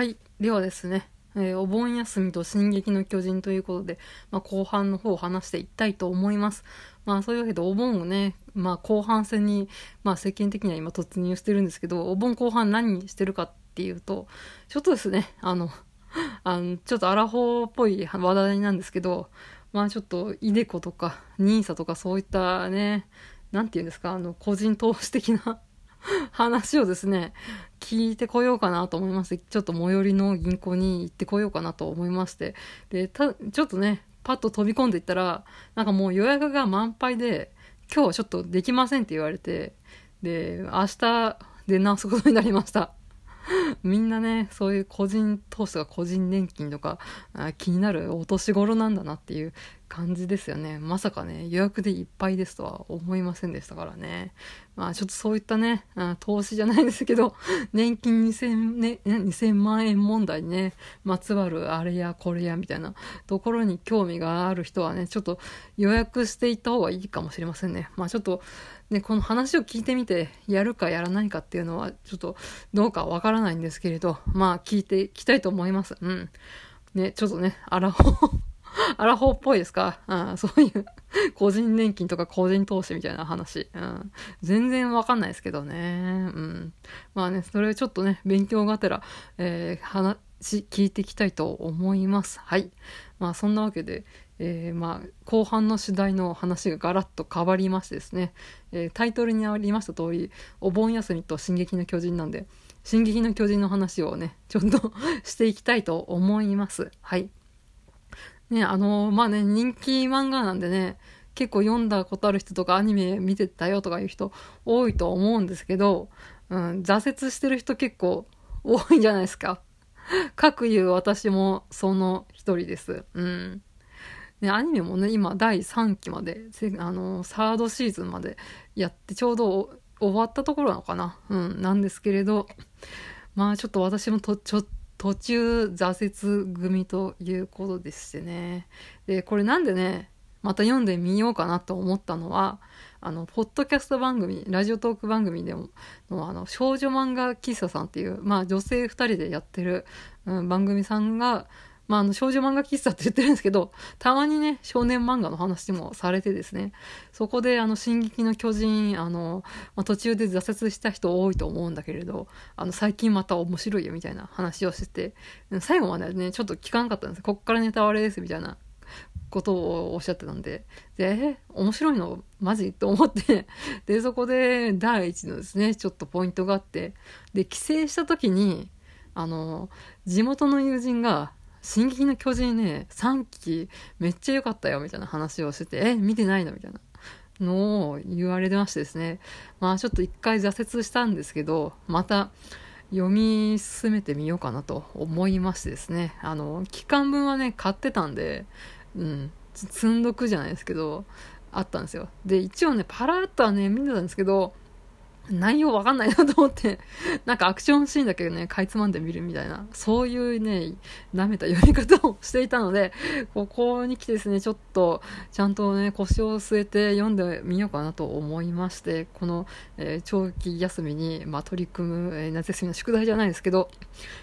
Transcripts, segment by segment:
はい。ではですね、えー、お盆休みと進撃の巨人ということで、まあ、後半の方を話していきたいと思います。まあそういうわけでお盆をね、まあ後半戦に、まあ世間的には今突入してるんですけど、お盆後半何してるかっていうと、ちょっとですね、あの、あの、ちょっとアラフォーっぽい話題なんですけど、まあちょっと、イデコとか、ニーサとかそういったね、なんて言うんですか、あの、個人投資的な 話をですね、聞いてこようかなと思いまして、ちょっと最寄りの銀行に行ってこようかなと思いまして、で、た、ちょっとね、パッと飛び込んでいったら、なんかもう予約が満杯で、今日はちょっとできませんって言われて、で、明日出直すことになりました。みんなね、そういう個人投資とか個人年金とか気になるお年頃なんだなっていう感じですよね。まさかね、予約でいっぱいですとは思いませんでしたからね。まあちょっとそういったね、投資じゃないですけど、年金2000、ね、2000万円問題にね、まつわるあれやこれやみたいなところに興味がある人はね、ちょっと予約していった方がいいかもしれませんね。まあちょっと、ね、この話を聞いてみて、やるかやらないかっていうのは、ちょっとどうかわからないんですけれど、まあ聞いていきたいと思います。うん。ね、ちょっとね、あらほアラフォーっぽいですか？うん、そういう個人年金とか個人投資みたいな話。うん、全然わかんないですけどね。うん。まあね、それちょっとね、勉強がてら、えー、話、聞いていきたいと思います。はい。まあそんなわけで、えー、まあ後半の主題の話がガラッと変わりましてですね、えー、タイトルにありました通り、お盆休みと進撃の巨人なんで、進撃の巨人の話をね、ちょっと していきたいと思います。はい。ね、あの、まあね、人気漫画なんでね、結構読んだことある人とかアニメ見てたよとかいう人多いと思うんですけど、うん、挫折してる人結構多いんじゃないですか。各言う私もその一人です。うん。ね、アニメもね、今第3期まで、あの、サードシーズンまでやってちょうど終わったところなのかな。うん、なんですけれど、まあちょっと私もとちょっ途中挫折組ということでしてね。で、これなんでね、また読んでみようかなと思ったのは、あの、ポッドキャスト番組、ラジオトーク番組でも、のあの、少女漫画喫茶さんっていう、まあ女性2人でやってる、うん、番組さんが、まあ、あの、少女漫画喫茶って言ってるんですけど、たまにね、少年漫画の話もされてですね、そこで、あの、進撃の巨人、あの、まあ、途中で挫折した人多いと思うんだけれど、あの、最近また面白いよみたいな話をしてて、最後までね、ちょっと聞かんかったんです。こっからネタバレですみたいなことをおっしゃってたんで、で、え面白いの？マジ？と思って。で、そこで第一のですね、ちょっとポイントがあって、で、帰省した時に、あの、地元の友人が、進撃の巨人ね、3期めっちゃ良かったよ、みたいな話をしてて、え、見てないのみたいなのを言われてましてですね。まあちょっと一回挫折したんですけど、また読み進めてみようかなと思いましてですね。あの、期間分はね、買ってたんで、うん、積んどくじゃないですけど、あったんですよ。で、一応ね、パラッとはね、見てたんですけど、内容わかんないなと思って、なんかアクションシーンだけどね、かいつまんで見るみたいな、そういうね、舐めた読み方をしていたので、ここに来てですね、ちょっと、ちゃんとね、腰を据えて読んでみようかなと思いまして、この、えー、長期休みに、まあ、取り組む、えー、夏休みの宿題じゃないですけど、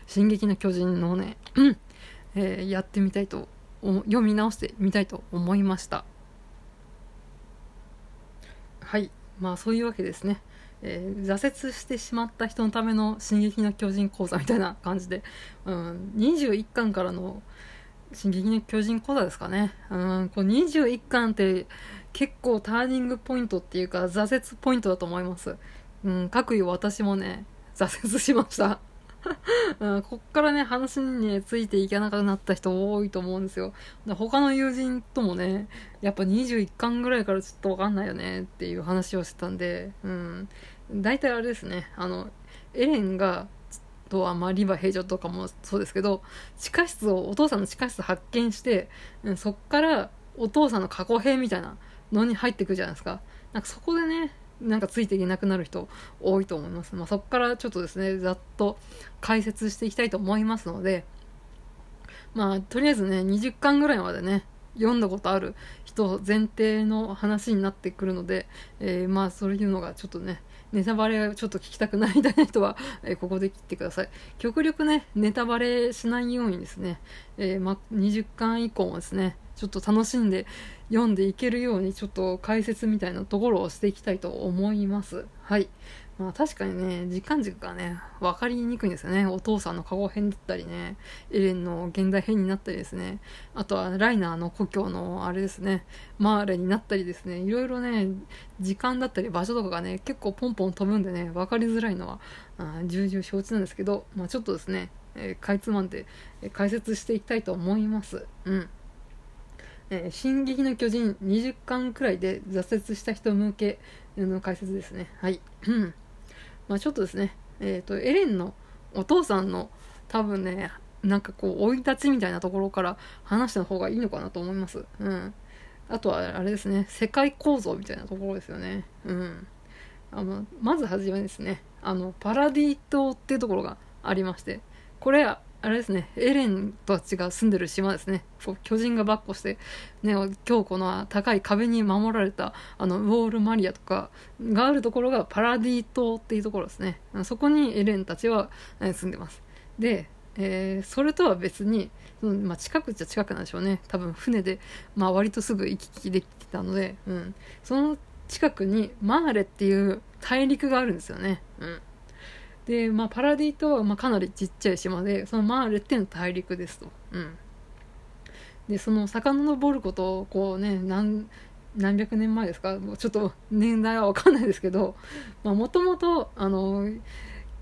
進撃の巨人のね、えー、やってみたいと、読み直してみたいと思いました。はい。まあ、そういうわけですね。えー、挫折してしまった人のための「進撃の巨人講座」みたいな感じで、うん、21巻からの「進撃の巨人講座」ですかね、うん、こう21巻って結構ターニングポイントっていうか挫折ポイントだと思います、うん、各位私もね挫折しました。うん、こっからね、話に、ついていけなくなった人多いと思うんですよ。他の友人ともね、やっぱ21巻ぐらいからちょっとわかんないよねっていう話をしてたんで、うん。大体あれですね、あの、エレンが、とは、まあ、リヴァ平常とかもそうですけど、地下室を、お父さんの地下室発見して、うん、そっからお父さんの過去編みたいなのに入ってくるじゃないですか。なんかそこでね、なんかついていけなくなる人多いと思います。まあ、そこからちょっとですね、ざっと解説していきたいと思いますので、まあ、とりあえずね、20巻ぐらいまでね、読んだことある人前提の話になってくるので、えー、まあ、そういうのがちょっとね、ネタバレをちょっと聞きたくないみたいな人は、えここで切ってください。極力ね、ネタバレしないようにですね、えー、ま、20巻以降もですね、ちょっと楽しんで読んでいけるように、ちょっと解説みたいなところをしていきたいと思います。はい。まあ確かにね、時間軸がね、分かりにくいんですよね。お父さんの過去編だったりね、エレンの現代編になったりですね、あとはライナーの故郷のあれですね、マーレになったりですね、いろいろね、時間だったり場所とかがね、結構ポンポン飛ぶんでね、分かりづらいのは、あ重々承知なんですけど、まあちょっとですね、えー、かいつまんで、え、解説していきたいと思います。うん。えー、進撃の巨人20巻くらいで挫折した人向けの解説ですね。はい。うんまあ、ちょっとですね、えっ、ー、と、エレンのお父さんの多分ね、なんかこう、生い立ちみたいなところから話した方がいいのかなと思います。うん。あとは、あれですね、世界構造みたいなところですよね。うん。あの、まずはじめですね、あの、パラディ島っていうところがありまして、これ、あれですね、エレンたちが住んでる島ですね。こう巨人が跋扈して、ね、強固な高い壁に守られた、あの、ウォールマリアとかがあるところがパラディ島っていうところですね。そこにエレンたちは住んでます。で、えー、それとは別に、そのまあ、近くっちゃ近くなんでしょうね。多分船で、まあ、割とすぐ行き来できてたので、うん。その近くにマーレっていう大陸があるんですよね。うん。で、まあ、パラディ島はまあかなりちっちゃい島で、そのマーレっていうのは大陸ですと。うん。で、その遡ることを、こうね、何、何百年前ですか？ちょっと年代はわかんないですけど、もともと、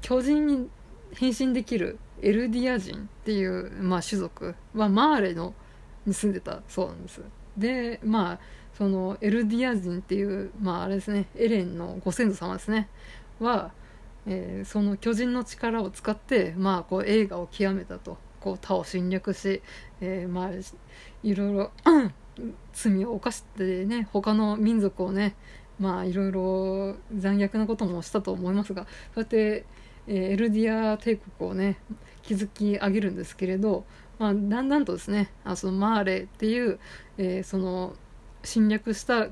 巨人に変身できるエルディア人っていう、まあ、種族はマーレのに住んでたそうなんです。で、まあ、そのエルディア人っていう、まあ、あれですね、エレンのご先祖様ですね、は、えー、その巨人の力を使って、まあ、こう映画を極めたと。こう他を侵略し、えー、まあいろいろ 罪を犯してね他の民族をねまあいろいろ残虐なこともしたと思いますがそうやって、えー、エルディア帝国をね築き上げるんですけれど、まあ、だんだんとですねあそのマーレっていう、えー、その侵略した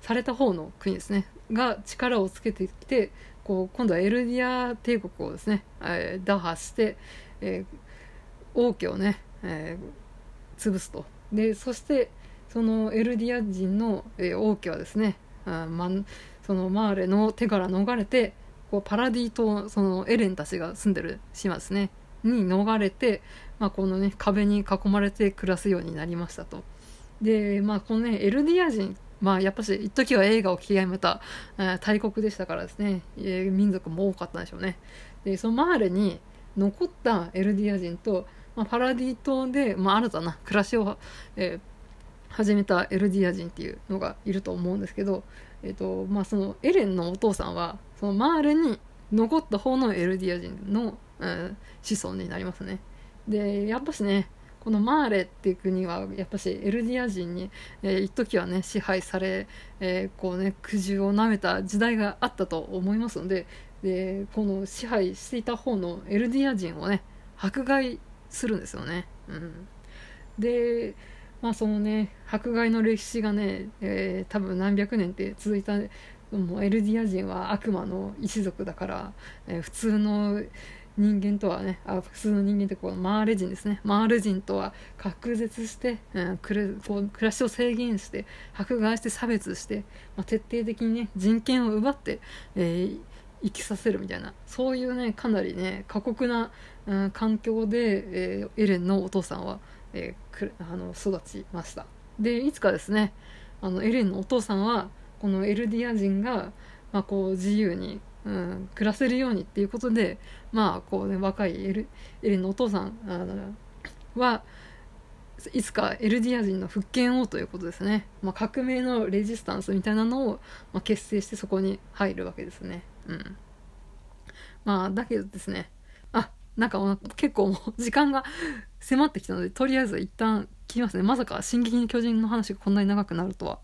された方の国ですねが力をつけてきてこう今度はエルディア帝国をですね、えー、打破して、えー、王家をね、えー、潰すとでそしてそのエルディア人の、えー、王家はですねあ、ま、そのマーレの手から逃れてこうパラディ島そのエレンたちが住んでる島ですねに逃れて、まあ、このね壁に囲まれて暮らすようになりましたと。でまあこのねエルディア人まあやっぱし一時は映画を極めた、えー、大国でしたからですね、えー、民族も多かったんでしょうね。でそのマーレに残ったエルディア人と、まあ、パラディ島で、まあ、新たな暮らしを、えー、始めたエルディア人っていうのがいると思うんですけど、えーとまあ、そのエレンのお父さんはそのマーレに残った方のエルディア人の、えー、子孫になりますね。でやっぱしねこのマーレっていう国はやっぱしエルディア人に、えー、一時はね支配され、えー、こうね苦渋をなめた時代があったと思いますのででこの支配していた方のエルディア人をね迫害するんですよね。うん、でまあそのね迫害の歴史がね、えー、多分何百年って続いたもうエルディア人は悪魔の一族だから、えー、普通の人間とはねあ普通の人間ってこうマーレ人ですね。マーレ人とは隔絶して、うん、くるこう暮らしを制限して迫害して差別して、まあ、徹底的にね人権を奪って、えー、生きさせるみたいな。そういうねかなりね過酷な、うん、環境で、えー、エレンのお父さんは、えー、くあの育ちました。でいつかですねあのエレンのお父さんはこのエルディア人が、まあ、こう自由にうん、暮らせるようにっていうことで、まあこうね、若いエルエレンのお父さんはいつかエルディア人の復権をということですね、まあ、革命のレジスタンスみたいなのを、まあ、結成してそこに入るわけですね。うんまあ、だけどですね、あ、なんか結構もう時間が迫ってきたので、とりあえず一旦切りますね。まさか進撃の巨人の話がこんなに長くなるとは。